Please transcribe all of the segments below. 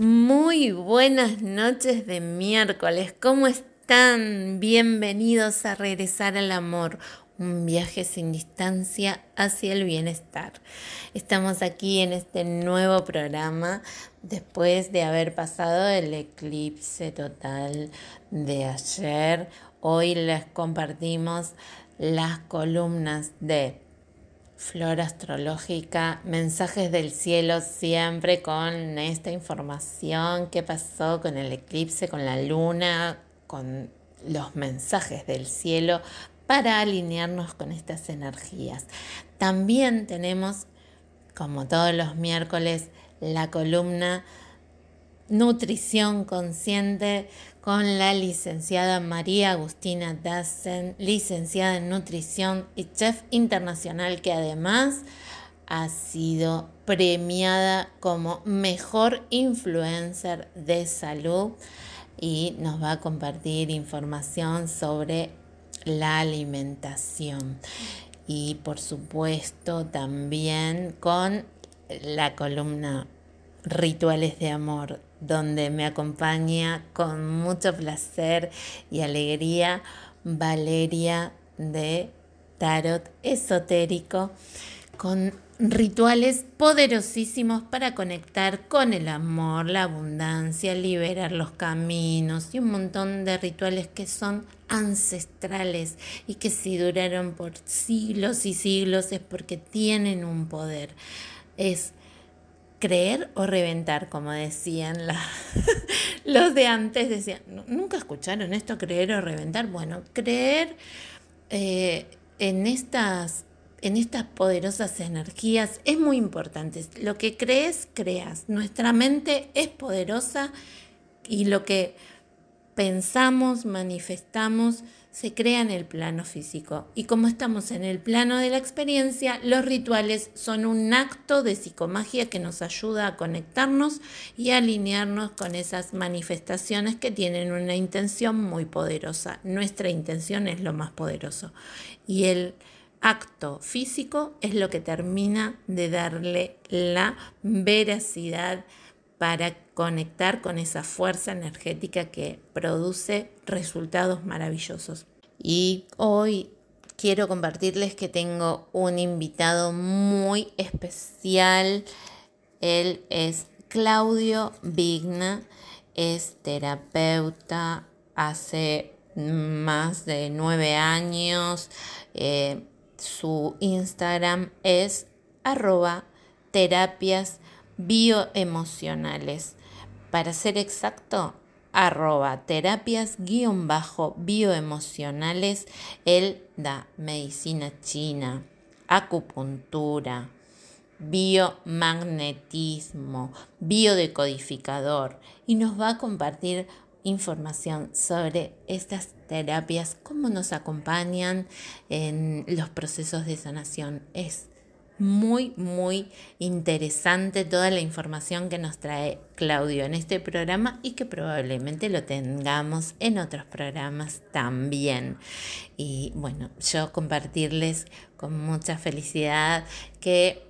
Muy buenas noches de miércoles. ¿Cómo están? Bienvenidos a Regresar al Amor, un viaje sin distancia hacia el bienestar. Estamos aquí en este nuevo programa después de haber pasado el eclipse total de ayer. Hoy les compartimos las columnas de Flora astrológica, mensajes del cielo siempre con esta información, qué pasó con el eclipse, con la luna, con los mensajes del cielo para alinearnos con estas energías. También tenemos, como todos los miércoles, la columna Nutrición Consciente con la licenciada María Agustina Dassen, licenciada en nutrición y chef internacional que además ha sido premiada como mejor influencer de salud y nos va a compartir información sobre la alimentación. Y por supuesto también con la columna Rituales de Amor donde me acompaña con mucho placer y alegría Valeria de Tarot Esotérico, con rituales poderosísimos para conectar con el amor, la abundancia, liberar los caminos y un montón de rituales que son ancestrales y que si duraron por siglos y siglos es porque tienen un poder. Es creer o reventar, como decían los de antes, decían, nunca escucharon esto, creer o reventar. Bueno, creer eh, en, estas, en estas poderosas energías es muy importante. Lo que crees, creas. Nuestra mente es poderosa y lo que pensamos, manifestamos, se crea en el plano físico. Y como estamos en el plano de la experiencia, los rituales son un acto de psicomagia que nos ayuda a conectarnos y alinearnos con esas manifestaciones que tienen una intención muy poderosa. Nuestra intención es lo más poderoso. Y el acto físico es lo que termina de darle la veracidad para conectar con esa fuerza energética que produce resultados maravillosos. Y hoy quiero compartirles que tengo un invitado muy especial. Él es Claudio Vigna, es terapeuta hace más de nueve años. Eh, su Instagram es arroba terapias bioemocionales. Para ser exacto, arroba terapias guion bajo bioemocionales. Él da medicina china, acupuntura, biomagnetismo, biodecodificador y nos va a compartir información sobre estas terapias, cómo nos acompañan en los procesos de sanación. Es muy, muy interesante toda la información que nos trae Claudio en este programa y que probablemente lo tengamos en otros programas también. Y bueno, yo compartirles con mucha felicidad que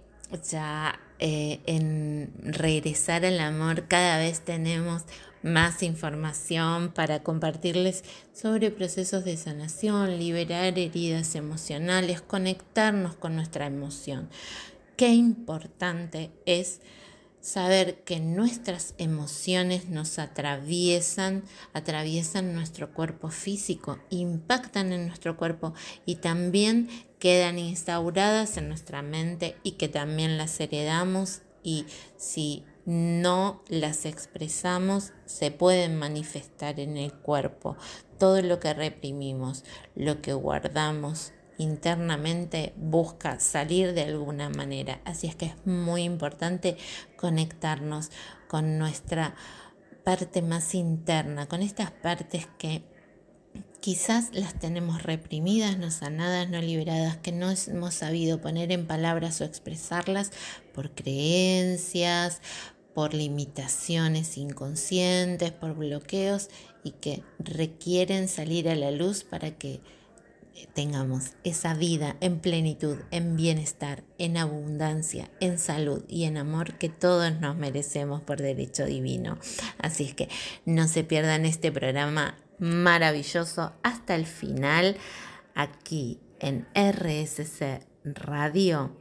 ya eh, en regresar al amor cada vez tenemos más información para compartirles sobre procesos de sanación, liberar heridas emocionales, conectarnos con nuestra emoción. Qué importante es saber que nuestras emociones nos atraviesan, atraviesan nuestro cuerpo físico, impactan en nuestro cuerpo y también quedan instauradas en nuestra mente y que también las heredamos y si no las expresamos, se pueden manifestar en el cuerpo. Todo lo que reprimimos, lo que guardamos internamente busca salir de alguna manera. Así es que es muy importante conectarnos con nuestra parte más interna, con estas partes que quizás las tenemos reprimidas, no sanadas, no liberadas, que no hemos sabido poner en palabras o expresarlas por creencias, por limitaciones inconscientes, por bloqueos y que requieren salir a la luz para que tengamos esa vida en plenitud, en bienestar, en abundancia, en salud y en amor que todos nos merecemos por derecho divino. Así es que no se pierdan este programa maravilloso hasta el final aquí en RSC Radio.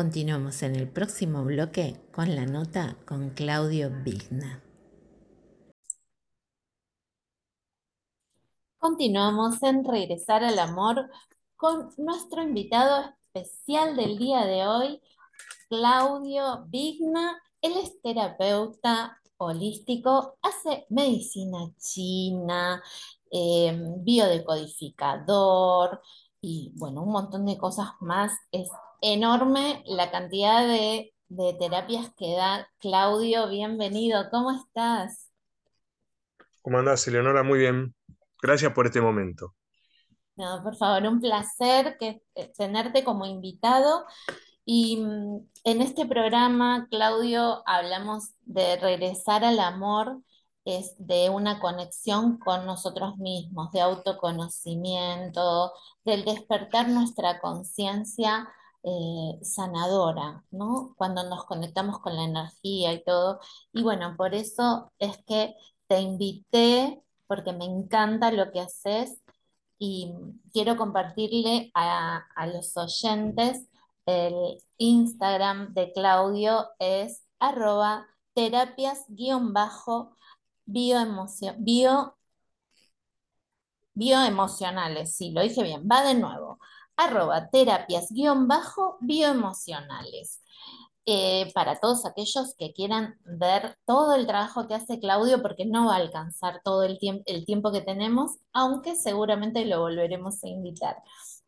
Continuamos en el próximo bloque con la nota con Claudio Vigna. Continuamos en Regresar al Amor con nuestro invitado especial del día de hoy, Claudio Vigna. Él es terapeuta holístico, hace medicina china, em, biodecodificador y bueno, un montón de cosas más. Enorme la cantidad de, de terapias que da Claudio. Bienvenido, ¿cómo estás? ¿Cómo andás, Eleonora? Muy bien. Gracias por este momento. No, por favor, un placer que, eh, tenerte como invitado. Y mm, en este programa, Claudio, hablamos de regresar al amor, es de una conexión con nosotros mismos, de autoconocimiento, del despertar nuestra conciencia eh, sanadora, ¿no? Cuando nos conectamos con la energía y todo. Y bueno, por eso es que te invité porque me encanta lo que haces y quiero compartirle a, los oyentes el Instagram de Claudio es arroba terapias bio, bioemocionales, sí, lo dije bien, va de nuevo, arroba terapias bioemocionales. Eh, para todos aquellos que quieran ver todo el trabajo que hace Claudio, porque no va a alcanzar todo el, el tiempo que tenemos, aunque seguramente lo volveremos a invitar.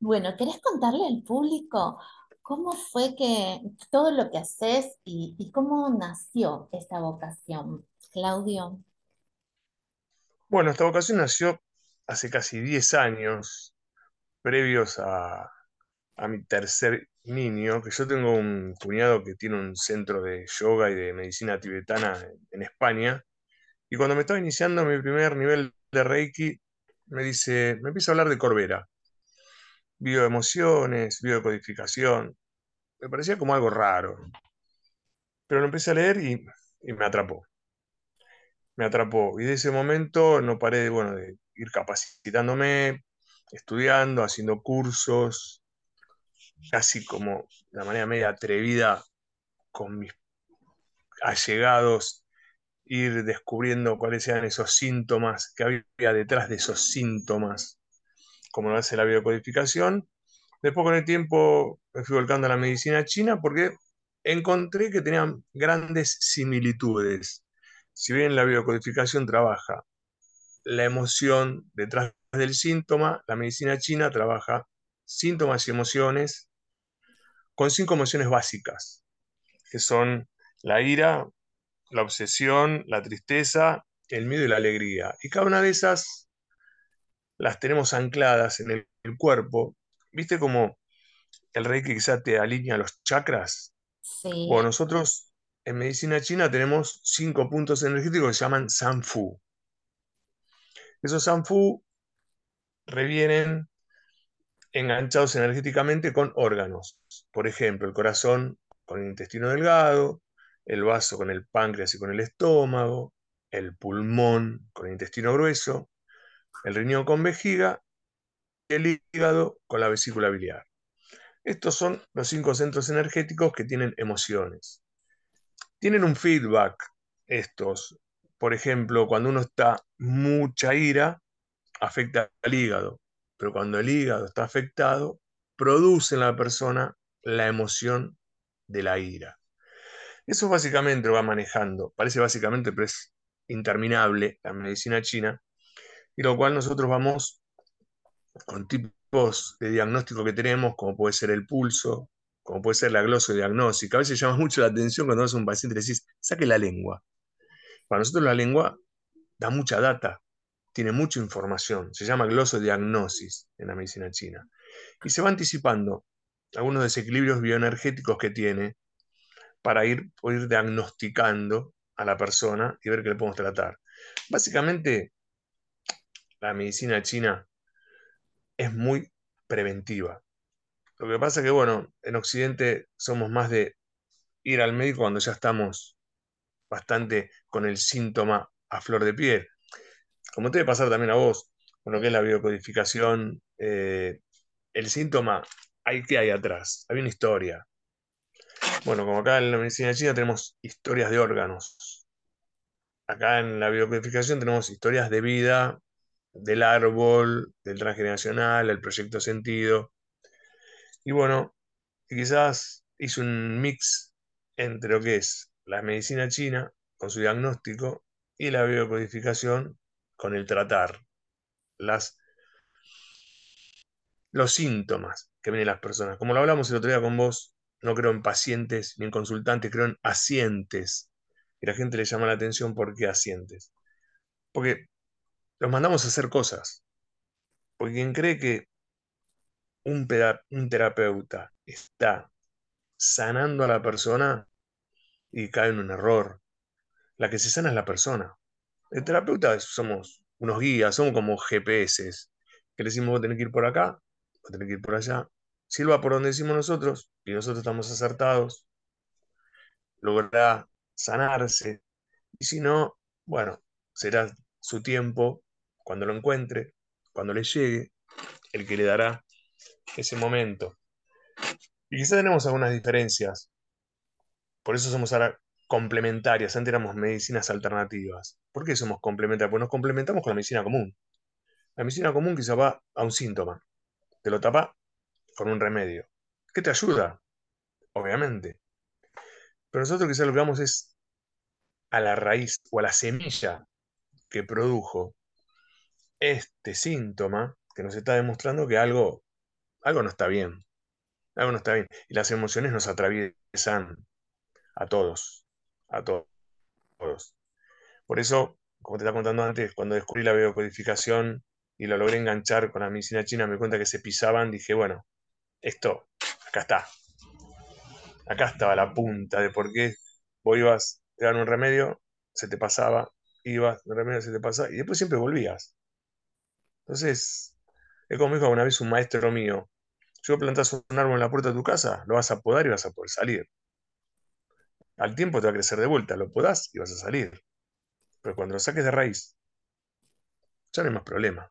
Bueno, ¿querés contarle al público cómo fue que todo lo que haces y, y cómo nació esta vocación, Claudio? Bueno, esta vocación nació hace casi 10 años, previos a, a mi tercer niño, que yo tengo un cuñado que tiene un centro de yoga y de medicina tibetana en España, y cuando me estaba iniciando mi primer nivel de Reiki, me dice, me empieza a hablar de Corbera, bioemociones, biodecodificación, me parecía como algo raro, pero lo empecé a leer y, y me atrapó, me atrapó, y de ese momento no paré bueno, de ir capacitándome, estudiando, haciendo cursos, casi como de manera media atrevida con mis allegados, ir descubriendo cuáles eran esos síntomas que había detrás de esos síntomas, como lo hace la biocodificación. Después con el tiempo me fui volcando a la medicina china porque encontré que tenían grandes similitudes. Si bien la biocodificación trabaja la emoción detrás del síntoma, la medicina china trabaja síntomas y emociones con cinco emociones básicas, que son la ira, la obsesión, la tristeza, el miedo y la alegría. Y cada una de esas las tenemos ancladas en el, cuerpo. ¿Viste cómo el reiki quizá te alinea los chakras? Sí. Bueno, nosotros en medicina china tenemos cinco puntos energéticos que se llaman Sanfu. Esos Sanfu revienen enganchados energéticamente con órganos. Por ejemplo, el corazón con el intestino delgado, el vaso con el páncreas y con el estómago, el pulmón con el intestino grueso, el riñón con vejiga el hígado con la vesícula biliar. Estos son los cinco centros energéticos que tienen emociones. Tienen un feedback estos. Por ejemplo, cuando uno está mucha ira, afecta al hígado pero cuando el hígado está afectado, produce en la persona la emoción de la ira. Eso básicamente lo va manejando, parece básicamente, pero es interminable la medicina china, y lo cual nosotros vamos con tipos de diagnóstico que tenemos, como puede ser el pulso, como puede ser la glosodiagnóstica. A veces llama mucho la atención cuando vas a un paciente y le decís, saque la lengua. Para nosotros la lengua da mucha data, tiene mucha información, se llama glosodiagnosis en la medicina china, y se va anticipando algunos desequilibrios bioenergéticos que tiene para ir, ir diagnosticando a la persona y ver qué le podemos tratar. Básicamente, la medicina china es muy preventiva. Lo que pasa es que, bueno, en Occidente somos más de ir al médico cuando ya estamos bastante con el síntoma a flor de piel. Como te debe pasar también a vos, con lo que es la biocodificación, eh, el síntoma, hay que hay atrás, hay una historia. Bueno, como acá en la medicina china tenemos historias de órganos. Acá en la biocodificación tenemos historias de vida, del árbol, del transgeneracional, el proyecto sentido. Y bueno, quizás hizo un mix entre lo que es la medicina china con su diagnóstico y la biocodificación con el tratar las, los síntomas que vienen las personas. Como lo hablamos el otro día con vos, no creo en pacientes ni en consultantes, creo en asientes. Y la gente le llama la atención por qué asientes. Porque los mandamos a hacer cosas. Porque quien cree que un, un terapeuta está sanando a la persona y cae en un error. La que se sana es la persona. El terapeuta somos unos guías, somos como GPS, que le decimos vos tenés que ir por acá, vos tenés que ir por allá. Si va por donde decimos nosotros y nosotros estamos acertados, logrará sanarse. Y si no, bueno, será su tiempo, cuando lo encuentre, cuando le llegue, el que le dará ese momento. Y quizá tenemos algunas diferencias. Por eso somos ahora complementarias. Antes éramos medicinas alternativas. ¿Por qué somos complementarias? Porque nos complementamos con la medicina común. La medicina común quizá va a un síntoma. Te lo tapa con un remedio. ¿Qué te ayuda? Obviamente. Pero nosotros quizá lo que vamos es a la raíz o a la semilla que produjo este síntoma que nos está demostrando que algo, algo no está bien. Algo no está bien. Y las emociones nos atraviesan a todos. A todos. Por eso, como te estaba contando antes, cuando descubrí la biocodificación y lo logré enganchar con la medicina china, me cuenta que se pisaban, dije, bueno, esto, acá está. Acá estaba la punta de por qué vos ibas, te dan un remedio, se te pasaba, ibas, el remedio se te pasaba, y después siempre volvías. Entonces, es como dijo una vez un maestro mío, si vos plantás un árbol en la puerta de tu casa, lo vas a podar y vas a poder salir. Al tiempo te va a crecer de vuelta, lo podás y vas a salir. Pero cuando lo saques de raíz, ya no hay más problema.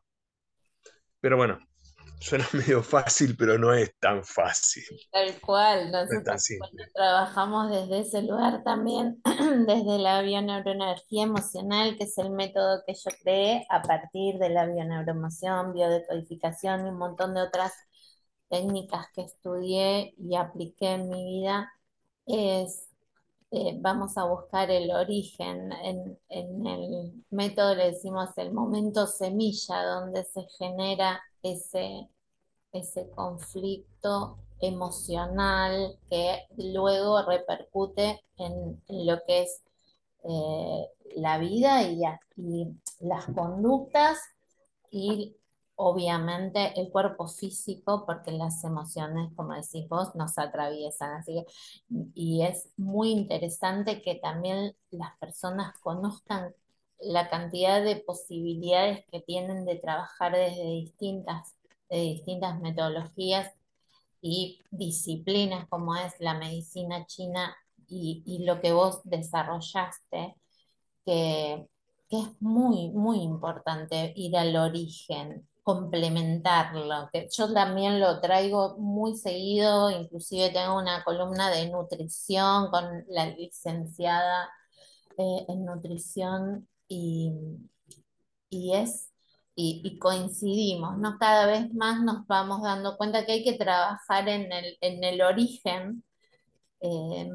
Pero bueno, suena medio fácil, pero no es tan fácil. Tal cual, nosotros trabajamos desde ese lugar también, desde la bioneuroenergía emocional, que es el método que yo creé a partir de la bioneuroemoción, biodecodificación y un montón de otras técnicas que estudié y apliqué en mi vida, es eh, vamos a buscar el origen. En, el método le decimos el momento semilla, donde se genera ese, ese conflicto emocional que luego repercute en, lo que es eh, la vida y, y las conductas obviamente el cuerpo físico, porque las emociones, como decís vos, nos atraviesan. Así y es muy interesante que también las personas conozcan la cantidad de posibilidades que tienen de trabajar desde distintas, distintas metodologías y disciplinas como es la medicina china y, y lo que vos desarrollaste, que, que es muy, muy importante ir al origen, complementarlo, yo también lo traigo muy seguido, inclusive tengo una columna de nutrición con la licenciada eh, en nutrición y, y es y, coincidimos, ¿no? Cada vez más nos vamos dando cuenta que hay que trabajar en el, en el origen eh,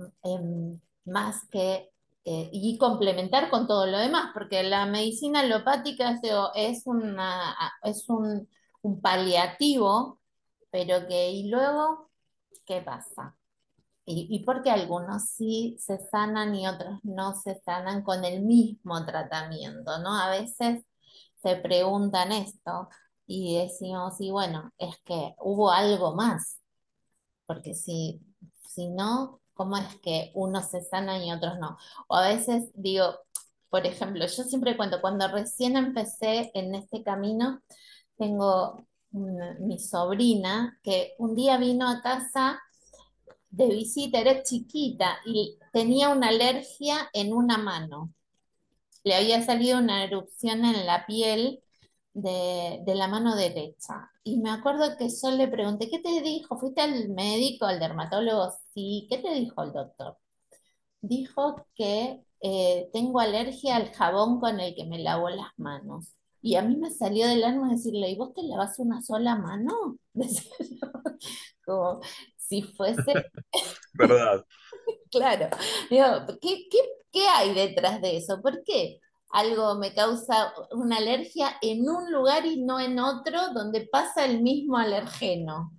más que eh, y complementar con todo lo demás, porque la medicina alopática es, una, es un, paliativo, pero que y luego, ¿qué pasa? Y, y porque algunos sí se sanan y otros no se sanan con el mismo tratamiento, ¿no? A veces se preguntan esto y decimos, y bueno, es que hubo algo más, porque si, si no, cómo es que unos se sanan y otros no. O a veces digo, por ejemplo, yo siempre cuento, cuando recién empecé en este camino, tengo mi sobrina, que un día vino a casa de visita, era chiquita y tenía una alergia en una mano. Le había salido una erupción en la piel de, de la mano derecha. Y me acuerdo que yo le pregunté, ¿qué te dijo? ¿Fuiste al médico, al dermatólogo? Sí, ¿qué te dijo el doctor? Dijo que eh, tengo alergia al jabón con el que me lavo las manos. Y a mí me salió del alma decirle, ¿y vos te lavas una sola mano? Como si fuese ¿Verdad? Claro, digo, ¿qué, qué, qué hay detrás de eso? ¿Por qué algo me causa una alergia en un lugar y no en otro donde pasa el mismo alergeno?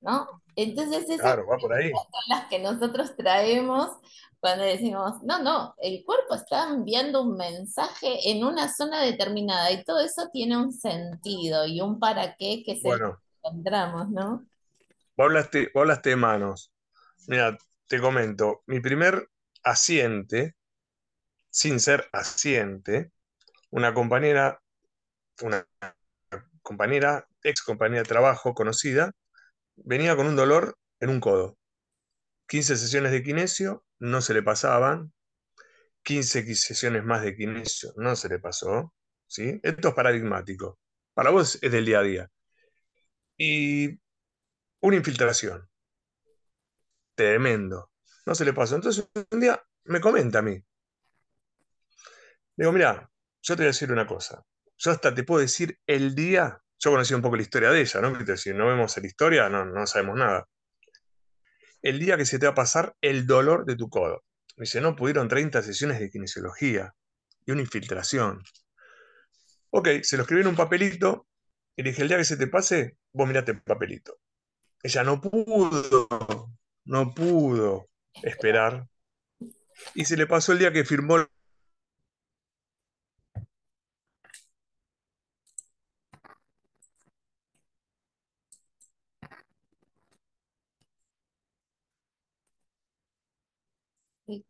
¿No? Entonces esas Claro, va por ahí. son las que nosotros traemos cuando decimos, no, no, el cuerpo está enviando un mensaje en una zona determinada y todo eso tiene un sentido y un para qué que que Bueno, encontramos, ¿no? vos hablaste, vos hablaste de manos. Mira, te comento, mi primer asiente, sin ser asiente, una compañera, una compañera, ex compañera de trabajo conocida, venía con un dolor en un codo. 15 sesiones de kinesio, no se le pasaban. 15 sesiones más de kinesio, no se le pasó. ¿sí? Esto es paradigmático. Para vos es del día a día. Y una infiltración. Tremendo. No se le pasó. Entonces un día me comenta a mí. Digo, mira, yo te voy a decir una cosa. Yo hasta te puedo decir el día. Yo conocí un poco la historia de ella, ¿no? Viste, Si no vemos la historia, no, no sabemos nada. El día que se te va a pasar el dolor de tu codo. Me dice, no, pudieron 30 sesiones de kinesiología y una infiltración. Ok, se lo escribí en un papelito y dije, el día que se te pase, vos mirate el papelito. Ella no pudo, no pudo esperar. Y se le pasó el día que firmó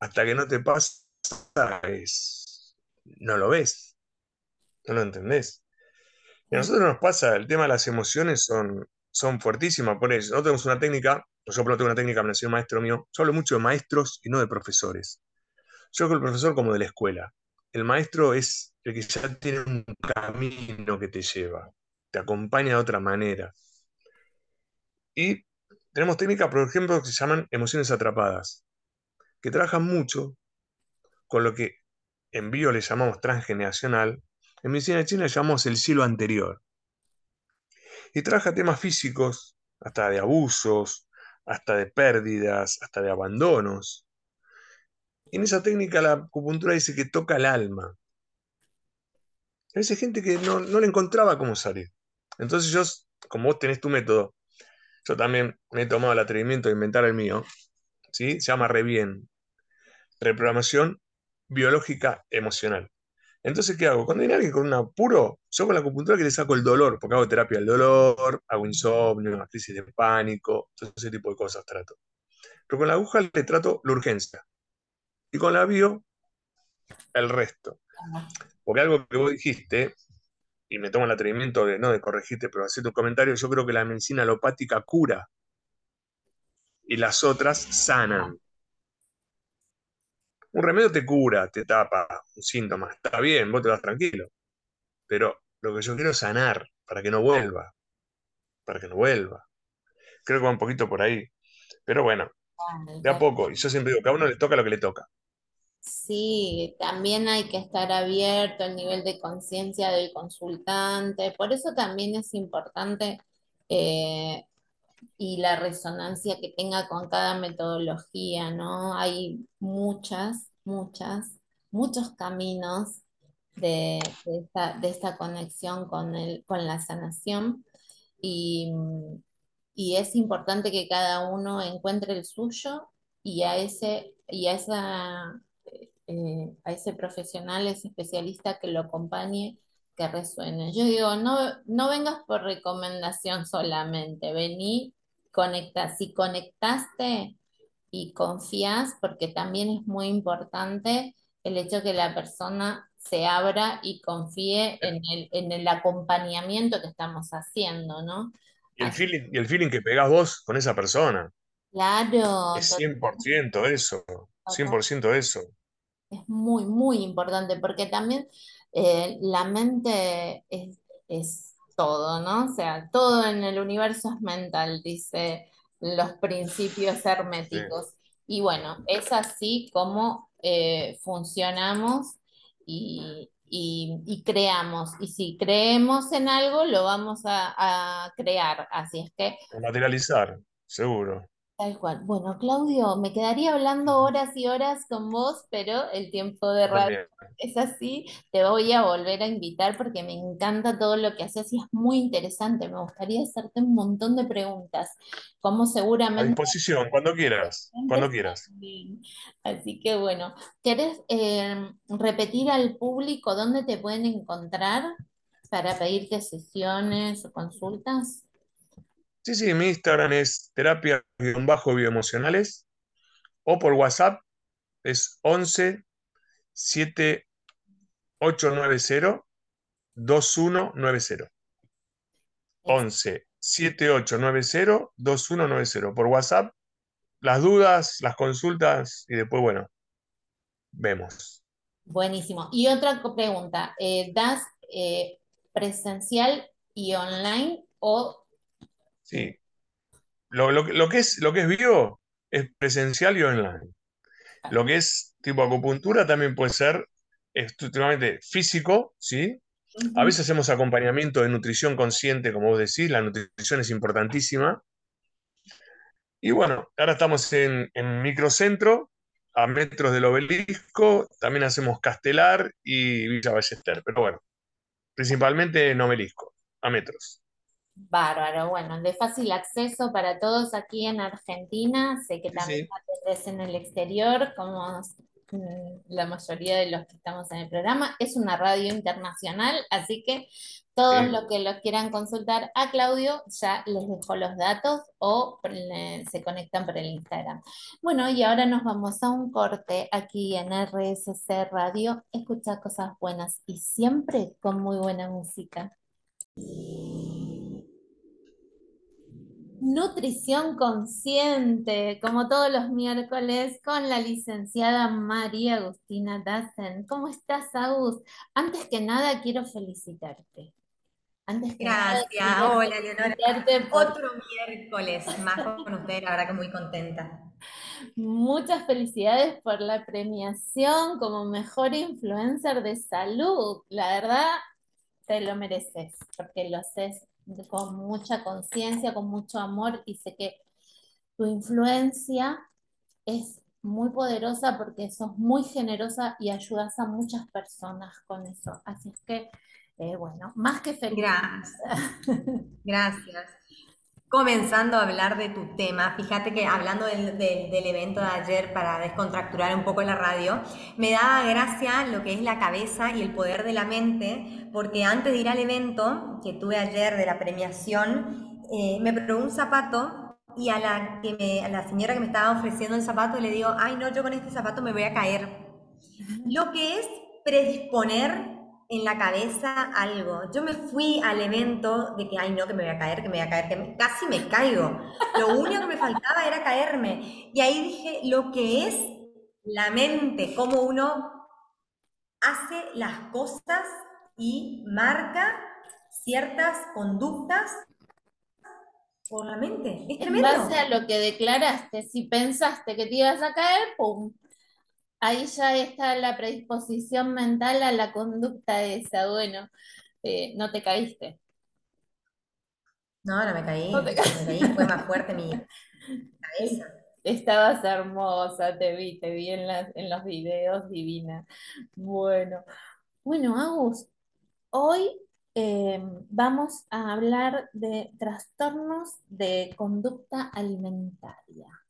hasta que no te pasa, es, no lo ves, no lo entendés. Y a nosotros nos pasa, el tema de las emociones son, son fuertísimas. Por eso, nosotros tenemos una técnica, yo no tengo una técnica, me nació un maestro mío. Yo hablo mucho de maestros y no de profesores. Yo con el profesor como de la escuela. El maestro es el que ya tiene un camino que te lleva, te acompaña de otra manera. Y tenemos técnicas, por ejemplo, que se llaman emociones atrapadas, que trabajan mucho con lo que en bio le llamamos transgeneracional, en medicina china le llamamos el cielo anterior. Y trabaja temas físicos, hasta de abusos, hasta de pérdidas, hasta de abandonos. En esa técnica la acupuntura dice que toca el alma. A veces gente que no, no le encontraba cómo salir. Entonces yo, como vos tenés tu método, yo también me he tomado el atrevimiento de inventar el mío, ¿sí? Se llama Rebien, reprogramación biológica emocional. Entonces, ¿qué hago? Cuando viene alguien con un apuro, yo con la acupuntura que le saco el dolor, porque hago terapia del dolor, hago insomnio, una crisis de pánico, todo ese tipo de cosas trato. Pero con la aguja le trato la urgencia. Y con la bio, el resto. Porque algo que vos dijiste, y me tomo el atrevimiento de no de corregirte, pero hacer tu comentario, yo creo que la medicina alopática cura y las otras sanan. Un remedio te cura, te tapa un síntoma, está bien, vos te vas tranquilo. Pero lo que yo quiero es sanar para que no vuelva, para que no vuelva. Creo que va un poquito por ahí. Pero bueno, de a poco. Y yo siempre digo que a uno le toca lo que le toca. Sí, también hay que estar abierto al nivel de conciencia del consultante. Por eso también es importante eh, y la resonancia que tenga con cada metodología, ¿no? Hay muchas, muchas, muchos caminos de, de esta, conexión con el, con la sanación y, y es importante que cada uno encuentre el suyo y a ese, y a eh, a ese profesional, ese especialista que lo acompañe, que resuene. Yo digo, no, no vengas por recomendación solamente, vení, conecta. Si conectaste y confías, porque también es muy importante el hecho que la persona se abra y confíe en el, en el acompañamiento que estamos haciendo, ¿no? Y el feeling, y el feeling que pegás vos con esa persona. Claro, Es 100% eso, 100% eso. es muy, muy importante porque también eh, la mente es, es todo, ¿no? O sea, todo en el universo es mental, dice los principios Sí, herméticos. Y bueno, es así como eh, funcionamos y, y- y creamos. Y si creemos en algo, lo vamos a, a crear. Así es que materializar, seguro. Tal cual. Bueno, Claudio, me quedaría hablando horas y horas con vos, pero el tiempo de radio también. es así. Te voy a volver a invitar porque me encanta todo lo que haces y es muy interesante. Me gustaría hacerte un montón de preguntas, como A seguramente disposición, cuando quieras, cuando quieras. Así que bueno, ¿querés eh, repetir al público dónde te pueden encontrar para pedirte sesiones o consultas? Sí, sí, mi Instagram es terapia-bioemocionales o por WhatsApp es 11 7890 2190. 11 7890 2190. Por WhatsApp, las dudas, las consultas y después, bueno, vemos. Buenísimo. Y otra pregunta, eh, ¿das eh, presencial y online o Sí, lo, lo, lo que es, lo que es bio es presencial y online. Lo que es tipo acupuntura también puede ser estrictamente físico, ¿sí? A veces hacemos acompañamiento de nutrición consciente, como vos decís, la nutrición es importantísima. Y bueno, ahora estamos en, en microcentro, a metros del obelisco, también hacemos Castelar y Villa Ballester, pero bueno, principalmente en obelisco, a metros. Bárbaro? Bueno, de fácil acceso para todos aquí en Argentina. Sé que también sí, atendés en el exterior, como mm, la mayoría de los que estamos en el programa. Es una radio internacional, así que todos sí. los que lo quieran consultar a Claudio ya les dejo los datos o se conectan por el Instagram. Bueno, y ahora nos vamos a un corte aquí en RSC Radio. Escucha cosas buenas y siempre con muy buena música. Nutrición consciente, como todos los miércoles, con la licenciada María Agustina Dassen. ¿Cómo estás, Agus? Antes que nada, quiero felicitarte. Antes que nada, Gracias. quería Hola, Leonora. por Otro miércoles más con usted, la verdad que muy contenta. muchas felicidades por la premiación como mejor influencer de salud. La verdad, te lo mereces, porque lo haces con mucha conciencia, con mucho amor y sé que tu influencia es muy poderosa porque sos muy generosa y ayudas a muchas personas con eso. Así es que, eh, bueno, más que feliz. Gracias. Gracias. Comenzando a hablar de tu tema, fíjate que hablando del, del- del evento de ayer para descontracturar un poco la radio, me daba gracia lo que es la cabeza y el poder de la mente, porque antes de ir al evento que tuve ayer de la premiación, eh, me probé un zapato y a la, que me- a la señora que me estaba ofreciendo el zapato le digo, ay no, yo con este zapato me voy a caer. Lo que es predisponer en la cabeza algo. Yo me fui al evento de que, ay, no, que me voy a caer, que me voy a caer, que me- casi me caigo. Lo único que me faltaba era caerme. Y ahí dije, lo que es la mente, cómo uno hace las cosas y marca ciertas conductas por la mente. Es En base a tremendo. lo que declaraste, si pensaste que te ibas a caer, ¡pum! Ahí ya está la predisposición mental a la conducta esa. Bueno, eh, no te caíste. No, no me No te caí, me caí, fue más fuerte mi cabeza. Estabas hermosa, te vi, te vi en las, en los videos, divina. Bueno, bueno, Agus, hoy eh, vamos a hablar de trastornos de conducta alimentaria.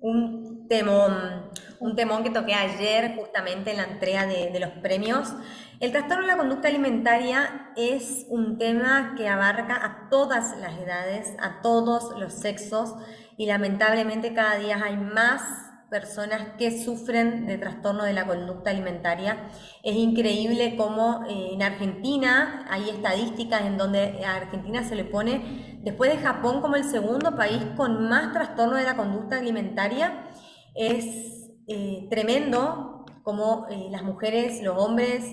Un temón, un temón que toqué ayer justamente en la entrega de, los premios. El trastorno de la conducta alimentaria es un tema que abarca a todas las edades, a todos los sexos y lamentablemente cada día hay más personas que sufren de trastorno de la conducta alimentaria. Es increíble cómo eh, en Argentina hay estadísticas en donde a Argentina se le pone, después de Japón, como el segundo país con más trastorno de la conducta alimentaria. Es eh, tremendo como eh, las mujeres, los hombres,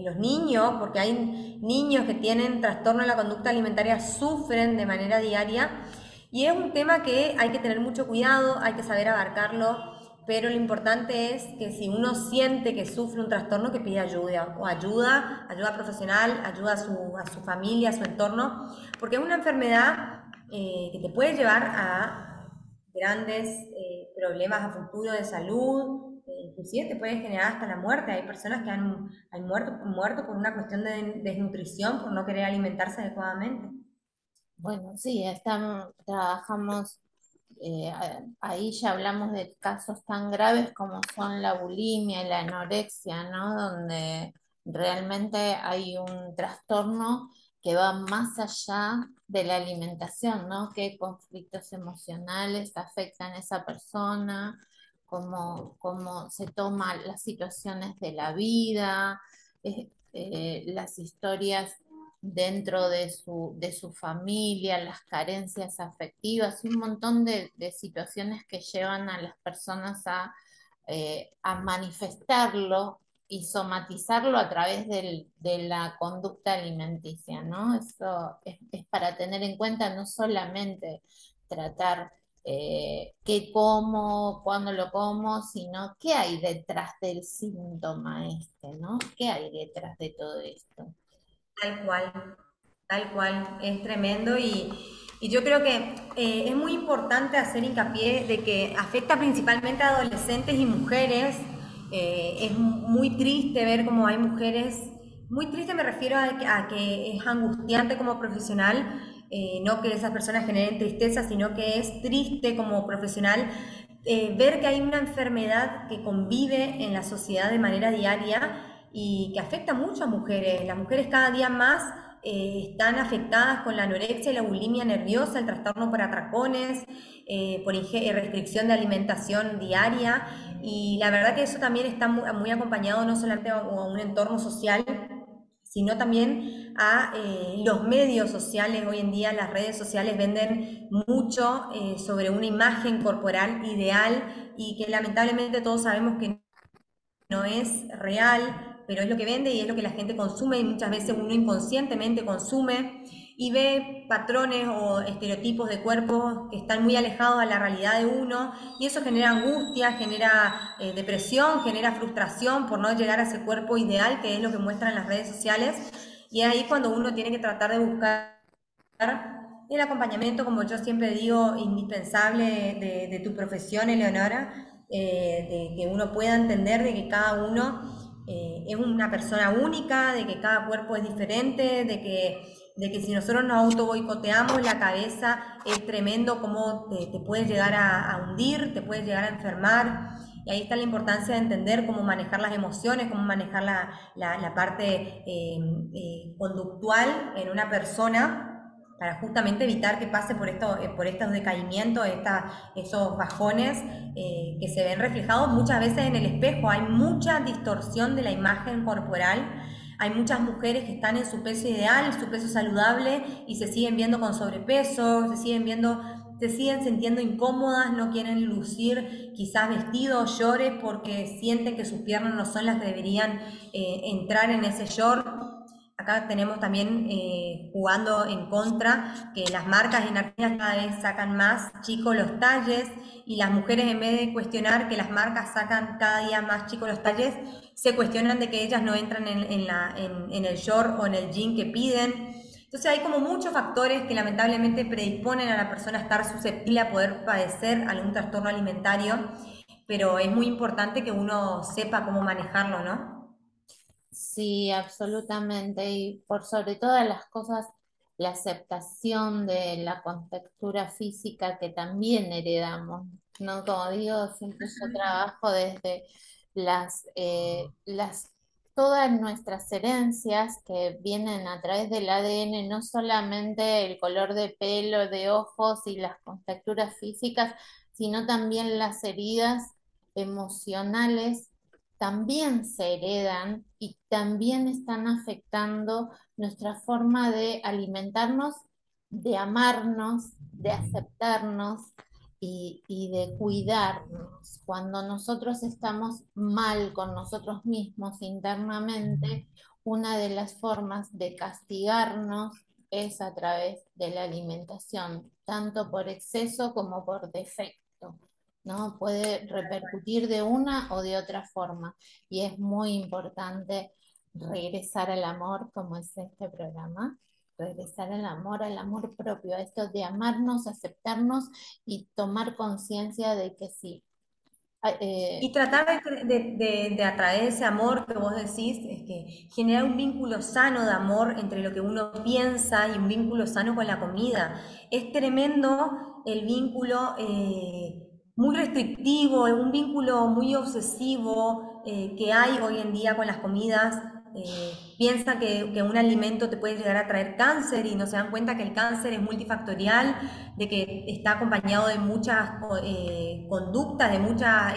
los niños, porque hay niños que tienen trastorno de la conducta alimentaria, sufren de manera diaria. Y es un tema que hay que tener mucho cuidado, hay que saber abarcarlo pero lo importante es que si uno siente que sufre un trastorno, que pida ayuda, o ayuda, ayuda profesional, ayuda a su, a su familia, a su entorno, porque es una enfermedad eh, que te puede llevar a grandes eh, problemas a futuro de salud, eh, inclusive te puede generar hasta la muerte. Hay personas que han, han muerto, muerto por una cuestión de desnutrición, por no querer alimentarse adecuadamente. Bueno, sí, estamos, trabajamos eh, ahí ya hablamos de casos tan graves como son la bulimia y la anorexia, ¿no? Donde realmente hay un trastorno que va más allá de la alimentación, ¿no? Qué conflictos emocionales afectan a esa persona, cómo, cómo se toman las situaciones de la vida, eh, las historias dentro de su, de su familia, las carencias afectivas un montón de, situaciones que llevan a las personas a, eh, a manifestarlo y somatizarlo a través de la conducta alimenticia, ¿no? Eso es, para tener en cuenta no solamente tratar eh, qué como, cuándo lo como, sino qué hay detrás del síntoma este, ¿no? ¿Qué hay detrás de todo esto? Tal cual, tal cual, es tremendo y, yo creo que eh, es muy importante hacer hincapié de que afecta principalmente a adolescentes y mujeres. Eh, es muy triste ver cómo hay mujeres, muy triste me refiero a, que es angustiante como profesional, eh, no que esas personas generen tristeza, sino que es triste como profesional ver que hay una enfermedad que convive en la sociedad de manera diaria y que afecta mucho a mujeres. Las mujeres cada día más eh, están afectadas con la anorexia y la bulimia nerviosa, el trastorno por atracones, eh, por eh, restricción de alimentación diaria. Y la verdad que eso también está muy, acompañado no solamente a, un entorno social, sino también a los medios sociales. Hoy en día las redes sociales venden mucho sobre una imagen corporal ideal y que lamentablemente todos sabemos que no es real, pero es lo que vende y es lo que la gente consume y muchas veces uno inconscientemente consume y ve patrones o estereotipos de cuerpos que están muy alejados a la realidad de uno y eso genera angustia, genera eh, depresión, genera frustración por no llegar a ese cuerpo ideal que es lo que muestran las redes sociales. Y es ahí cuando uno tiene que tratar de buscar el acompañamiento, como yo siempre digo, indispensable de, tu profesión, Eleonora, eh, de que uno pueda entender de que cada uno eh, es una persona única, de que cada cuerpo es diferente, de que, de que si nosotros nos auto boicoteamos la cabeza es tremendo cómo te, te puedes llegar a, hundir, te puedes llegar a enfermar. Y ahí está la importancia de entender cómo manejar las emociones, cómo manejar la, la, parte eh, eh, conductual en una persona para justamente evitar que pase por, esto, eh, por estos decaimientos, esos bajones eh, que se ven reflejados muchas veces en el espejo. Hay mucha distorsión de la imagen corporal. Hay muchas mujeres que están en su peso ideal, su peso saludable y se siguen viendo con sobrepeso, se siguen viendo, se siguen sintiendo incómodas, no quieren lucir quizás vestidos, llores porque sienten que sus piernas no son las que deberían eh, entrar en ese short Acá tenemos también eh, jugando en contra que las marcas en Argentina cada vez sacan más chicos los talles y las mujeres en vez de cuestionar que las marcas sacan cada día más chicos los talles, se cuestionan de que ellas no entran en, en, el short o en el jean que piden. Entonces hay como muchos factores que lamentablemente predisponen a la persona a estar susceptible a poder padecer algún trastorno alimentario, pero es muy importante que uno sepa cómo manejarlo, ¿no? Sí, absolutamente. Y por sobre todas las cosas, la aceptación de la contextura física que también heredamos. ¿no? Como digo, siempre yo trabajo desde las, eh, las todas nuestras herencias que vienen a través del ADN, no solamente el color de pelo, de ojos y las contexturas físicas, sino también las heridas emocionales también se heredan y también están afectando nuestra forma de alimentarnos, de amarnos, de aceptarnos y, y, de cuidarnos. Cuando nosotros estamos mal con nosotros mismos internamente, una de las formas de castigarnos es a través de la alimentación, tanto por exceso como por defecto. ¿No? Puede repercutir de una o de otra forma. Y es muy importante regresar al amor, como es este programa, regresar al amor, al amor propio, esto de amarnos, aceptarnos y tomar conciencia de que sí. Eh, y tratar de, de, atraer ese amor que vos decís, es que generar un vínculo sano de amor entre lo que uno piensa y un vínculo sano con la comida. Es tremendo el vínculo eh, muy restrictivo, un vínculo muy obsesivo eh, que hay hoy en día con las comidas. Eh, piensa que, un alimento te puede llegar a traer cáncer y no se dan cuenta que el cáncer es multifactorial, de que está acompañado de muchas eh, conductas, de muchas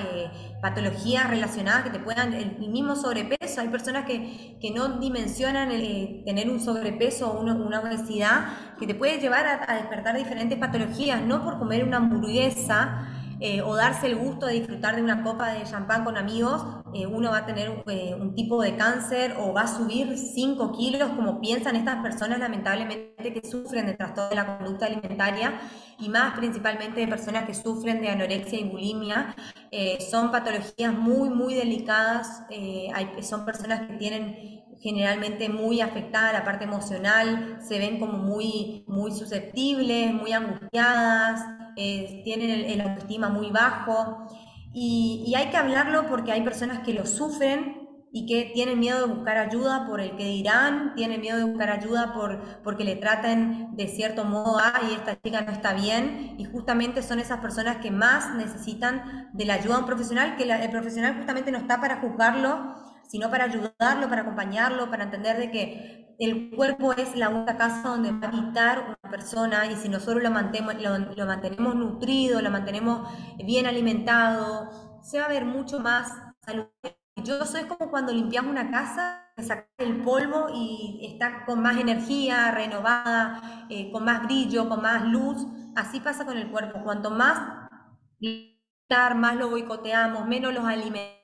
patologías relacionadas que te puedan, el, mismo sobrepeso. Hay personas que, no dimensionan tener un sobrepeso o una, obesidad que te puede llevar a, a despertar diferentes patologías, no por comer una hamburguesa eh, o darse el gusto de disfrutar de una copa de champán con amigos, eh, uno va a tener eh, un tipo de cáncer o va a subir 5 kilos, como piensan estas personas lamentablemente que sufren de trastorno de la conducta alimentaria y más principalmente de personas que sufren de anorexia y bulimia. son patologías muy, muy delicadas, son personas que tienen generalmente muy afectada la parte emocional, se ven como muy, muy susceptibles, muy angustiadas, eh, tienen el, autoestima muy bajo. Y, hay que hablarlo porque hay personas que lo sufren y que tienen miedo de buscar ayuda por el que dirán, tienen miedo de buscar ayuda por, porque le traten de cierto modo, y esta chica no está bien, y justamente son esas personas que más necesitan de la ayuda de un profesional, que el profesional justamente no está para juzgarlo, sino para ayudarlo, para acompañarlo, para entender de que el cuerpo es la única casa donde va a habitar una persona y si nosotros lo mantenemos, lo, mantenemos nutrido, lo mantenemos bien alimentado, se va a ver mucho más saludable. Yo soy como cuando limpias una casa, sacas el polvo y está con más energía, renovada, eh, con más brillo, con más luz. Así pasa con el cuerpo. Cuanto más más lo boicoteamos, menos los alimentamos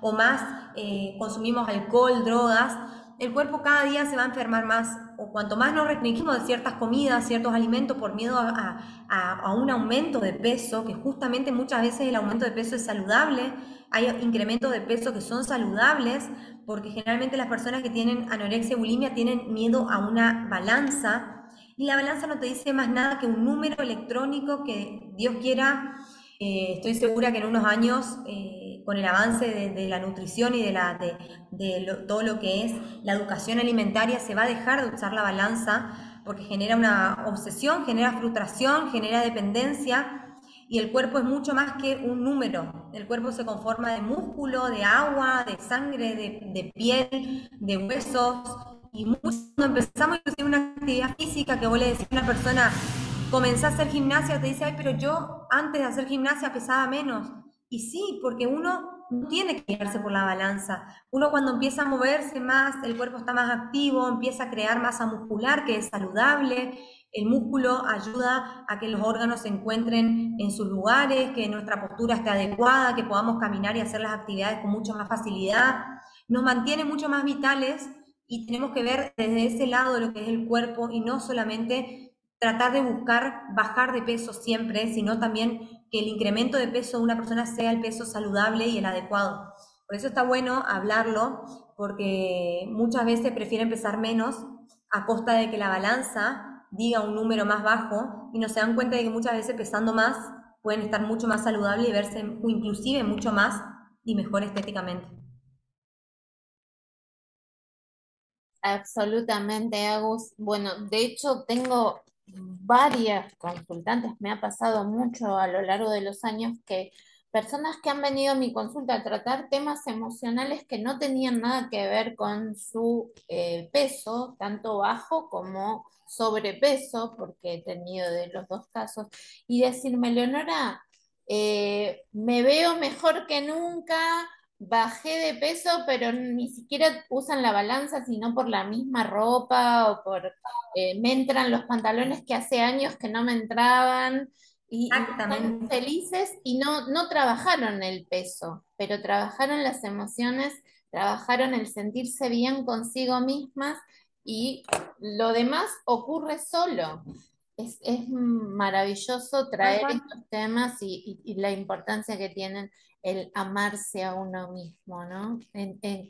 o más eh, consumimos alcohol, drogas, el cuerpo cada día se va a enfermar más. O cuanto más nos restringimos de ciertas comidas, ciertos alimentos por miedo a, a, un aumento de peso, que justamente muchas veces el aumento de peso es saludable, hay incrementos de peso que son saludables, porque generalmente las personas que tienen anorexia y bulimia tienen miedo a una balanza, y la balanza no te dice más nada que un número electrónico que Dios quiera, eh, estoy segura que en unos años... Eh, con el avance de, la nutrición y de, todo lo que es la educación alimentaria, se va a dejar de usar la balanza porque genera una obsesión, genera frustración, genera dependencia y el cuerpo es mucho más que un número. El cuerpo se conforma de músculo, de agua, de sangre, de, piel, de huesos. Y cuando empezamos a hacer una actividad física que vos le decís a una persona, comenzás a hacer gimnasia, te dice, ay, pero yo antes de hacer gimnasia pesaba menos. Y sí, porque uno no tiene que guiarse por la balanza. Uno cuando empieza a moverse más, el cuerpo está más activo, empieza a crear masa muscular que es saludable. El músculo ayuda a que los órganos se encuentren en sus lugares, que nuestra postura esté adecuada, que podamos caminar y hacer las actividades con mucha más facilidad. Nos mantiene mucho más vitales y tenemos que ver desde ese lado lo que es el cuerpo y no solamente tratar de buscar bajar de peso siempre, sino también que el incremento de peso de una persona sea el peso saludable y el adecuado. Por eso está bueno hablarlo, porque muchas veces prefieren pesar menos a costa de que la balanza diga un número más bajo y no se dan cuenta de que muchas veces pesando más pueden estar mucho más saludables y verse inclusive mucho más y mejor estéticamente. Absolutamente, Agus. Bueno, de hecho tengo varias consultantes, me ha pasado mucho a lo largo de los años que personas que han venido a mi consulta a tratar temas emocionales que no tenían nada que ver con su eh, peso, tanto bajo como sobrepeso, porque he tenido de los dos casos, y decirme, Leonora, eh, me veo mejor que nunca, bajé de peso, pero ni siquiera usan la balanza, sino por la misma ropa o por, eh, me entran los pantalones que hace años que no me entraban y, y están felices y no, no trabajaron el peso, pero trabajaron las emociones, trabajaron el sentirse bien consigo mismas y lo demás ocurre solo. Es, maravilloso traer estos temas y, la importancia que tienen el amarse a uno mismo, ¿no?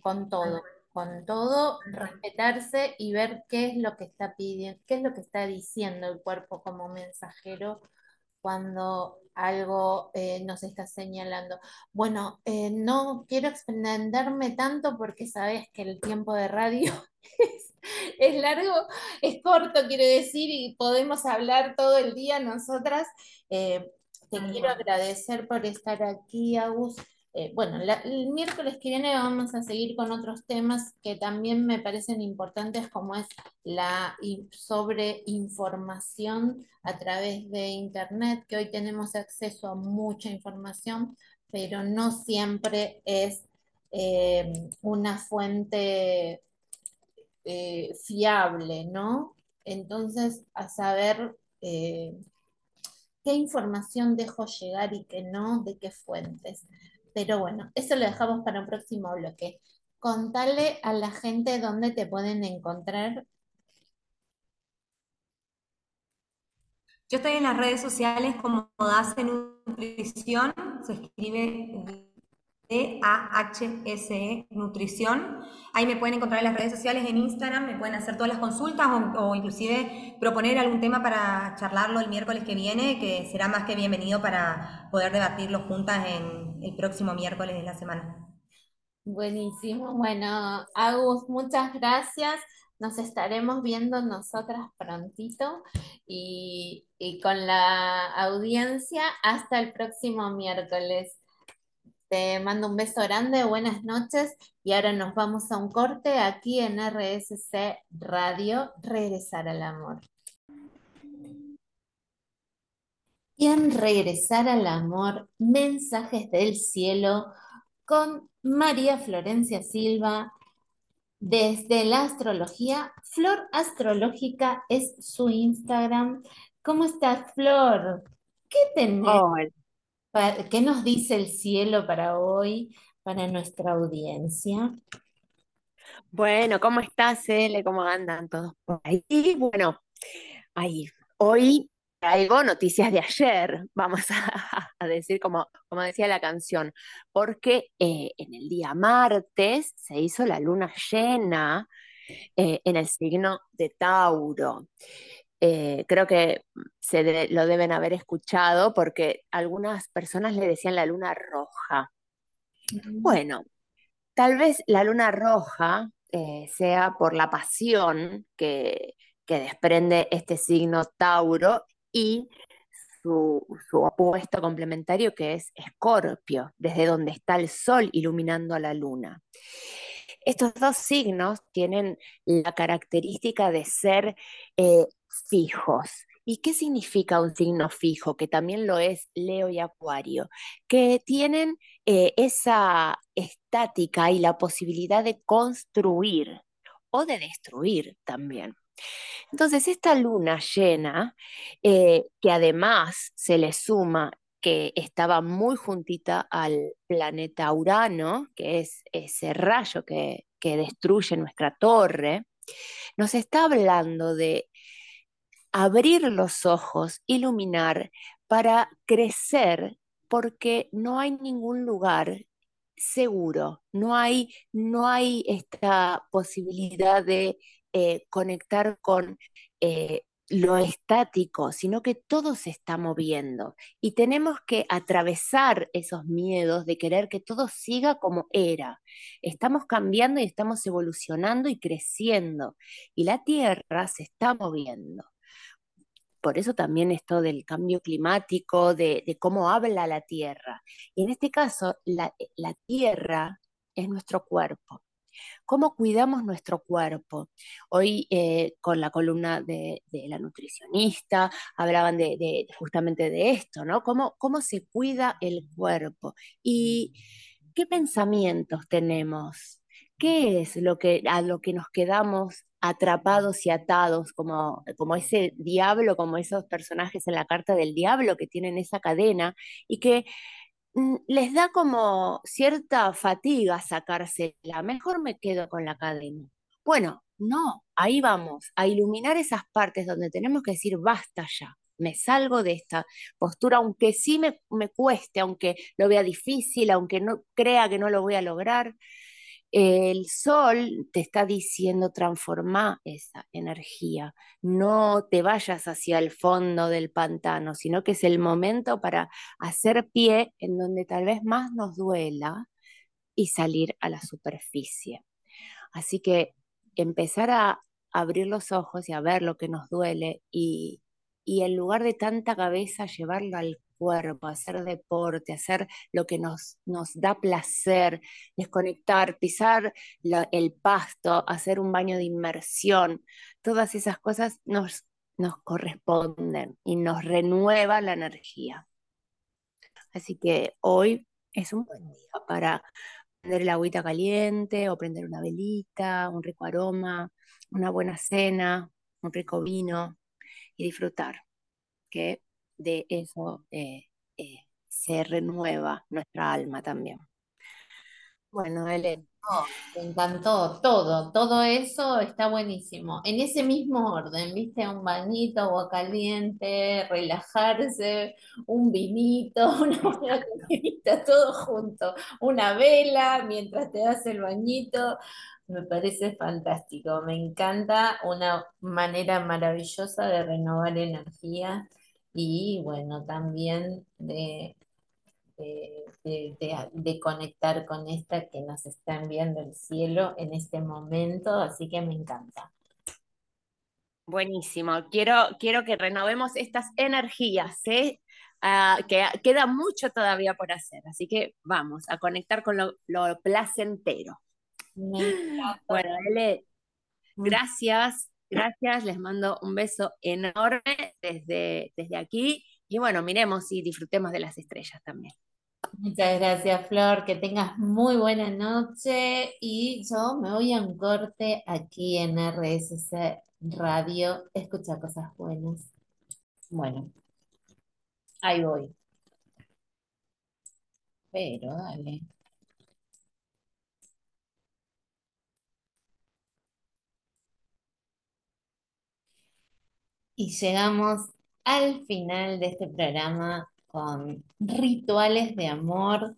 con todo, con todo, respetarse y ver qué es lo que está pidiendo, qué es lo que está diciendo el cuerpo como mensajero cuando algo eh, nos está señalando. Bueno, eh, no quiero extenderme tanto porque sabes que el tiempo de radio es, largo, es corto, quiero decir, y podemos hablar todo el día nosotras. Eh, te quiero agradecer por estar aquí, Agus. Eh, bueno, el miércoles que viene vamos a seguir con otros temas que también me parecen importantes, como es la sobreinformación a través de Internet, que hoy tenemos acceso a mucha información, pero no siempre es eh, una fuente eh, fiable, ¿no? Entonces, a saber qué información dejo llegar y qué no, de qué fuentes. Pero bueno, eso lo dejamos para un próximo bloque. Contale a la gente dónde te pueden encontrar. Yo estoy en las redes sociales como DASE Nutrición, se escribe D-A-H-S-E Nutrición. Ahí me pueden encontrar en las redes sociales, en Instagram, me pueden hacer todas las consultas o, inclusive proponer algún tema para charlarlo el miércoles que viene, que será más que bienvenido para poder debatirlo juntas en el próximo miércoles de la semana. Buenísimo. Bueno, Agus, muchas gracias. Nos estaremos viendo nosotras prontito y con la audiencia hasta el próximo miércoles. Te mando un beso grande, buenas noches y ahora nos vamos a un corte aquí en RSC Radio, Regresar al Amor. Y en Regresar al Amor, mensajes del cielo con María Florencia Silva. Desde la astrología, Flor Astrológica es su Instagram. ¿Cómo estás, Flor? ¿Qué tenés? ¿Qué nos dice el cielo para hoy, para nuestra audiencia? Bueno, ¿cómo estás, Ele? ¿Cómo andan todos por ahí? Bueno, ahí, hoy traigo noticias de ayer, vamos a, decir como, como decía la canción, porque eh, en el día martes se hizo la luna llena eh, en el signo de Tauro. Eh, creo que se lo deben haber escuchado porque algunas personas le decían la luna roja. Bueno, tal vez la luna roja eh, sea por la pasión que, desprende este signo Tauro y su, su, opuesto complementario que es Escorpio, desde donde está el sol iluminando a la luna. Estos dos signos tienen la característica de ser eh, fijos. ¿Y qué significa un signo fijo? Que también lo es Leo y Acuario, que tienen eh, esa estática y la posibilidad de construir o de destruir también. Entonces, esta luna llena, eh, que además se le suma que estaba muy juntita al planeta Urano, que es ese rayo que, que destruye nuestra torre, nos está hablando de abrir los ojos, iluminar para crecer, porque no hay ningún lugar seguro, no hay, no hay esta posibilidad de eh, conectar con eh, lo estático, sino que todo se está moviendo y tenemos que atravesar esos miedos de querer que todo siga como era. Estamos cambiando y estamos evolucionando y creciendo y la Tierra se está moviendo por eso también esto del cambio climático, de, cómo habla la Tierra. Y en este caso, la, Tierra es nuestro cuerpo. Cómo cuidamos nuestro cuerpo. Hoy eh, con la columna de, la nutricionista hablaban de, justamente de esto, ¿no? Cómo, cómo se cuida el cuerpo y qué pensamientos tenemos. ¿Qué es lo que, a lo que nos quedamos atrapados y atados, como, como ese diablo, como esos personajes en la carta del diablo que tienen esa cadena y que les da como cierta fatiga sacársela, mejor me quedo con la cadena. Bueno, no, ahí vamos, a iluminar esas partes donde tenemos que decir, basta ya, me salgo de esta postura, aunque sí me, me cueste, aunque lo vea difícil, aunque no crea que no lo voy a lograr, el sol te está diciendo transforma esa energía, no te vayas hacia el fondo del pantano, sino que es el momento para hacer pie en donde tal vez más nos duela y salir a la superficie. Así que empezar a abrir los ojos y a ver lo que nos duele y, y en lugar de tanta cabeza llevarlo al cuerpo, hacer deporte, hacer lo que nos, nos da placer, desconectar, pisar el pasto, hacer un baño de inmersión, todas esas cosas nos, nos corresponden y nos renueva la energía. Así que hoy es un buen día para prender el agüita caliente o prender una velita, un rico aroma, una buena cena, un rico vino y disfrutar que de eso eh, eh, se renueva nuestra alma también. Bueno, Elena. me encantó todo, todo eso está buenísimo. En ese mismo orden, viste, un bañito, agua caliente, relajarse, un vinito, una buena comidita, todo junto, una vela mientras te das el bañito, me parece fantástico, me encanta, una manera maravillosa de renovar energía y bueno, también de, de, conectar con esta que nos está enviando el cielo en este momento, así que me encanta. Buenísimo, quiero, quiero que renovemos estas energías, ¿eh? Ah, que queda mucho todavía por hacer, así que vamos a conectar con lo, lo placentero. Bueno, Ele, mm. gracias Gracias, les mando un beso enorme desde, desde aquí y bueno, miremos y disfrutemos de las estrellas también. Muchas gracias, Flor. Que tengas muy buena noche. Y yo me voy a un corte aquí en RSC Radio. Escucha cosas buenas. Bueno, ahí voy. Pero dale. Y llegamos al final de este programa con rituales de amor,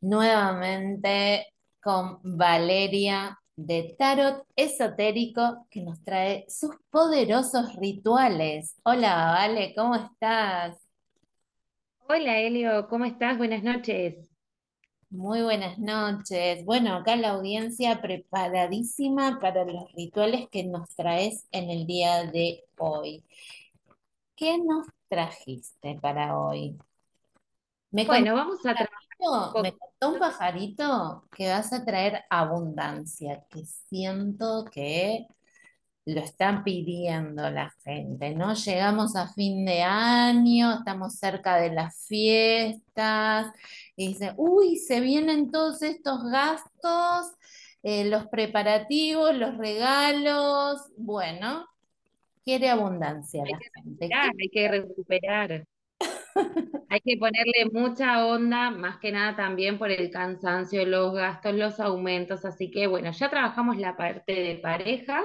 nuevamente con Valeria de Tarot Esotérico que nos trae sus poderosos rituales. Hola, Vale, ¿cómo estás? Hola, Elio, ¿cómo estás? Buenas noches. Muy buenas noches. Bueno, acá la audiencia preparadísima para los rituales que nos traes en el día de hoy. ¿Qué nos trajiste para hoy? Me bueno, vamos a traer. Me contó un pajarito que vas a traer abundancia, que siento que lo están pidiendo la gente, ¿no? Llegamos a fin de año, estamos cerca de las fiestas, y dicen, uy, se vienen todos estos gastos, eh, los preparativos, los regalos, bueno, quiere abundancia la gente. hay que recuperar. Hay que ponerle mucha onda, más que nada también por el cansancio, los gastos, los aumentos. Así que bueno, ya trabajamos la parte de pareja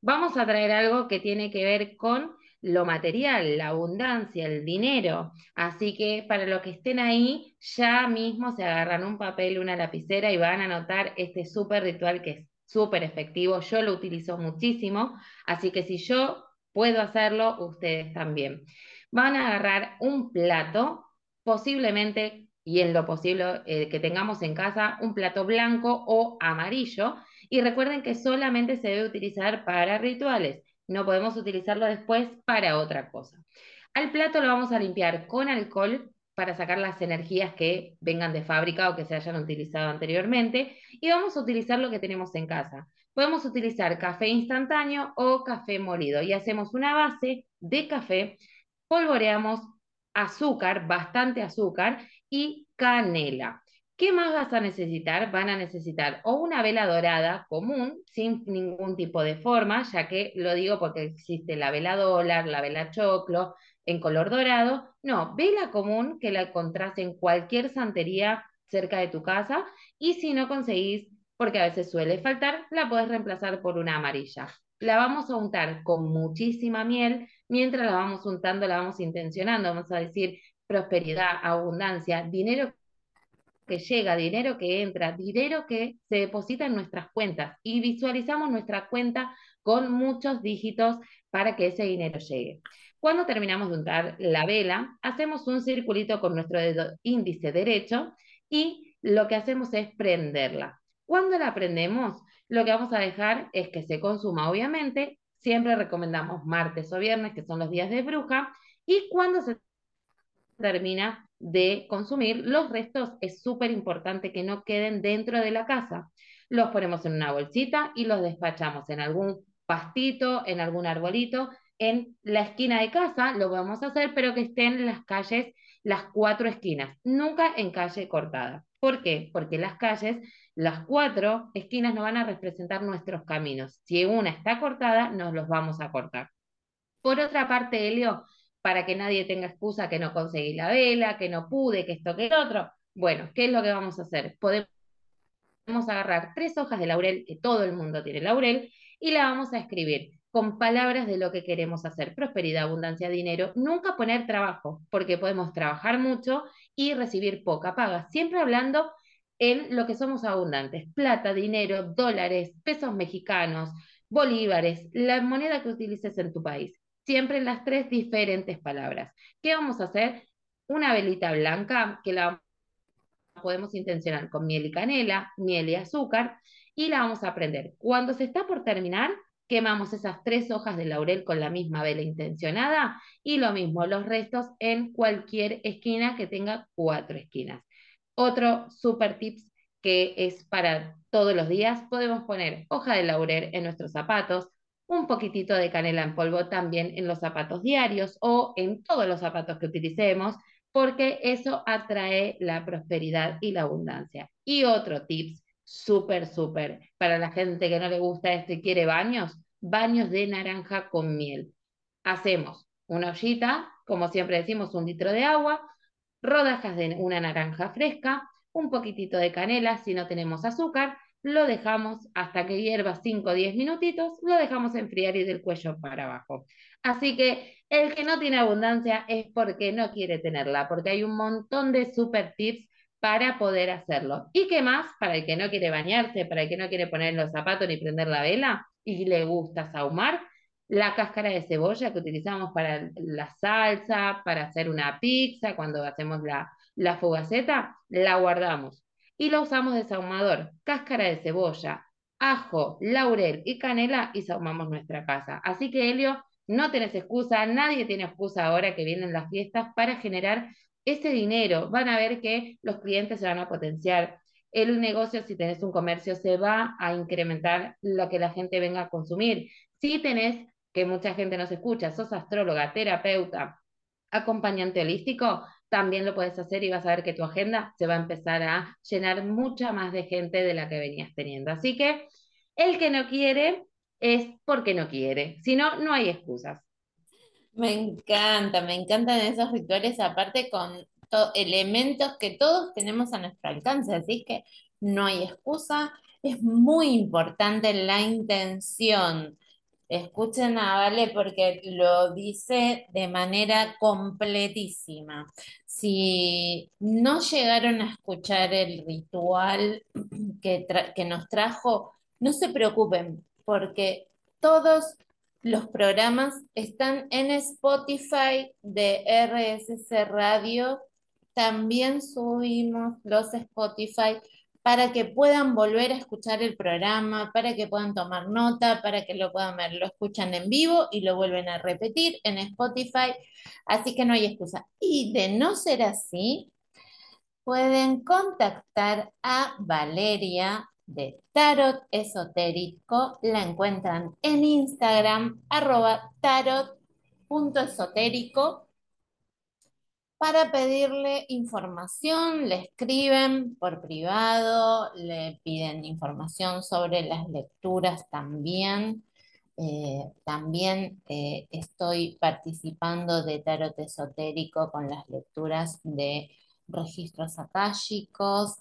vamos a traer algo que tiene que ver con lo material, la abundancia, el dinero. Así que para los que estén ahí, ya mismo se agarran un papel, una lapicera y van a anotar este súper ritual que es súper efectivo. Yo lo utilizo muchísimo, así que si yo puedo hacerlo, ustedes también. Van a agarrar un plato, posiblemente y en lo posible eh, que tengamos en casa, un plato blanco o amarillo y recuerden que solamente se debe utilizar para rituales, no podemos utilizarlo después para otra cosa. Al plato lo vamos a limpiar con alcohol para sacar las energías que vengan de fábrica o que se hayan utilizado anteriormente y vamos a utilizar lo que tenemos en casa. Podemos utilizar café instantáneo o café molido y hacemos una base de café, polvoreamos azúcar, bastante azúcar y canela. ¿Qué más vas a necesitar? Van a necesitar o una vela dorada común, sin ningún tipo de forma, ya que lo digo porque existe la vela dólar, la vela choclo, en color dorado. No, vela común que la encontrás en cualquier santería cerca de tu casa y si no conseguís, porque a veces suele faltar, la podés reemplazar por una amarilla. La vamos a untar con muchísima miel. Mientras la vamos untando, la vamos intencionando. Vamos a decir prosperidad, abundancia, dinero que llega, dinero que entra, dinero que se deposita en nuestras cuentas y visualizamos nuestra cuenta con muchos dígitos para que ese dinero llegue. Cuando terminamos de untar la vela, hacemos un circulito con nuestro dedo índice derecho y lo que hacemos es prenderla. Cuando la prendemos, lo que vamos a dejar es que se consuma, obviamente. Siempre recomendamos martes o viernes, que son los días de bruja, y cuando se termina de consumir, los restos es súper importante que no queden dentro de la casa. Los ponemos en una bolsita y los despachamos en algún pastito, en algún arbolito, en la esquina de casa, lo vamos a hacer, pero que estén en las calles, las cuatro esquinas, nunca en calle cortada. ¿Por qué? Porque las calles, las cuatro esquinas no van a representar nuestros caminos. Si una está cortada, nos los vamos a cortar. Por otra parte, Helio, para que nadie tenga excusa que no conseguí la vela, que no pude, que esto, que el otro. Bueno, ¿qué es lo que vamos a hacer? Podemos agarrar tres hojas de laurel, que todo el mundo tiene laurel, y la vamos a escribir con palabras de lo que queremos hacer, prosperidad, abundancia, dinero, nunca poner trabajo, porque podemos trabajar mucho y recibir poca paga, siempre hablando en lo que somos abundantes, plata, dinero, dólares, pesos mexicanos, bolívares, la moneda que utilices en tu país siempre las tres diferentes palabras. ¿Qué vamos a hacer? Una velita blanca que la podemos intencionar con miel y canela, miel y azúcar, y la vamos a prender. Cuando se está por terminar, quemamos esas tres hojas de laurel con la misma vela intencionada y lo mismo, los restos en cualquier esquina que tenga cuatro esquinas. Otro super tips que es para todos los días, podemos poner hoja de laurel en nuestros zapatos, un poquitito de canela en polvo también en los zapatos diarios o en todos los zapatos que utilicemos, porque eso atrae la prosperidad y la abundancia. Y otro tips súper, súper, para la gente que no le gusta esto y quiere baños, baños de naranja con miel. Hacemos una ollita, como siempre decimos, un litro de agua, rodajas de una naranja fresca, un poquitito de canela si no tenemos azúcar, lo dejamos hasta que hierva 5 o 10 minutitos, lo dejamos enfriar y del cuello para abajo. Así que el que no tiene abundancia es porque no quiere tenerla, porque hay un montón de super tips para poder hacerlo. ¿Y qué más? Para el que no quiere bañarse, para el que no quiere poner los zapatos ni prender la vela y le gusta sahumar, la cáscara de cebolla que utilizamos para la salsa, para hacer una pizza, cuando hacemos la, la fogaceta, la guardamos y lo usamos de sahumador, cáscara de cebolla, ajo, laurel y canela y sahumamos nuestra casa. Así que Helio, no tenés excusa, nadie tiene excusa ahora que vienen las fiestas para generar ese dinero. Van a ver que los clientes se van a potenciar. El negocio, si tenés un comercio, se va a incrementar lo que la gente venga a consumir. Si tenés, que mucha gente nos escucha, sos astróloga, terapeuta, acompañante holístico, también lo puedes hacer y vas a ver que tu agenda se va a empezar a llenar mucha más de gente de la que venías teniendo. Así que el que no quiere es porque no quiere, si no, no hay excusas. Me encanta, me encantan esos rituales, aparte con elementos que todos tenemos a nuestro alcance, así que no hay excusa. Es muy importante la intención Escuchen a Vale porque lo dice de manera completísima. Si no llegaron a escuchar el ritual que, que nos trajo, no se preocupen porque todos los programas están en Spotify de RSC Radio. También subimos los Spotify para que puedan volver a escuchar el programa, para que puedan tomar nota, para que lo puedan ver. Lo escuchan en vivo y lo vuelven a repetir en Spotify, así que no hay excusa. Y de no ser así, pueden contactar a Valeria de Tarot Esotérico. La encuentran en Instagram, arroba para pedirle información, le escriben por privado, le piden información sobre las lecturas también. Eh, también eh, estoy participando de tarot esotérico con las lecturas de registros akáshicos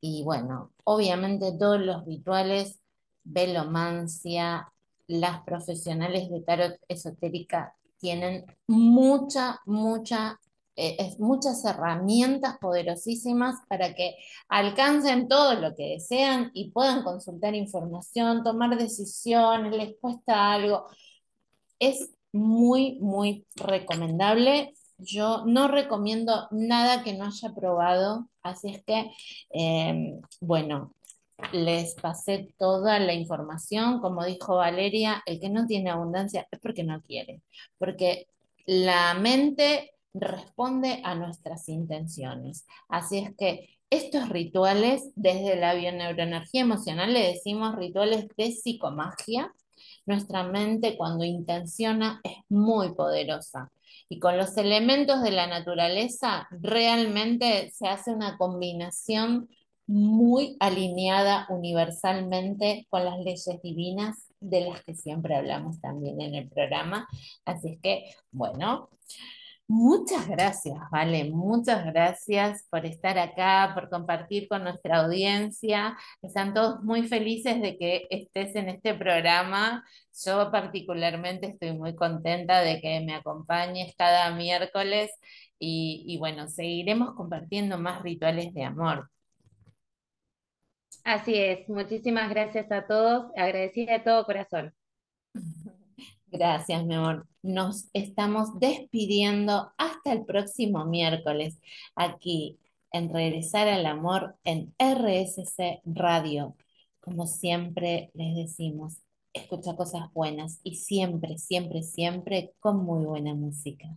y bueno, obviamente todos los rituales, velomancia, las profesionales de tarot esotérica tienen mucha, mucha eh, es muchas herramientas poderosísimas para que alcancen todo lo que desean y puedan consultar información, tomar decisiones, les cuesta algo. Es muy, muy recomendable. Yo no recomiendo nada que no haya probado, así es que, em, bueno, les pasé toda la información. Como dijo Valeria, el que no tiene abundancia es porque no quiere, porque la mente responde a nuestras intenciones. Así es que estos rituales, desde la bioneuroenergía emocional, le decimos rituales de psicomagia. Nuestra mente cuando intenciona es muy poderosa. Y con los elementos de la naturaleza realmente se hace una combinación muy alineada universalmente con las leyes divinas de las que siempre hablamos también en el programa. Así es que, bueno, Muchas gracias, Vale, muchas gracias por estar acá, por compartir con nuestra audiencia. Están todos muy felices de que estés en este programa. Yo particularmente estoy muy contenta de que me acompañes cada miércoles y, y bueno, seguiremos compartiendo más rituales de amor. Así es, muchísimas gracias a todos, agradecida de todo corazón. Gracias, mi amor. Nos estamos despidiendo hasta el próximo miércoles aquí en Regresar al Amor en RSC Radio. Como siempre les decimos, escucha cosas buenas y siempre, siempre, siempre con muy buena música.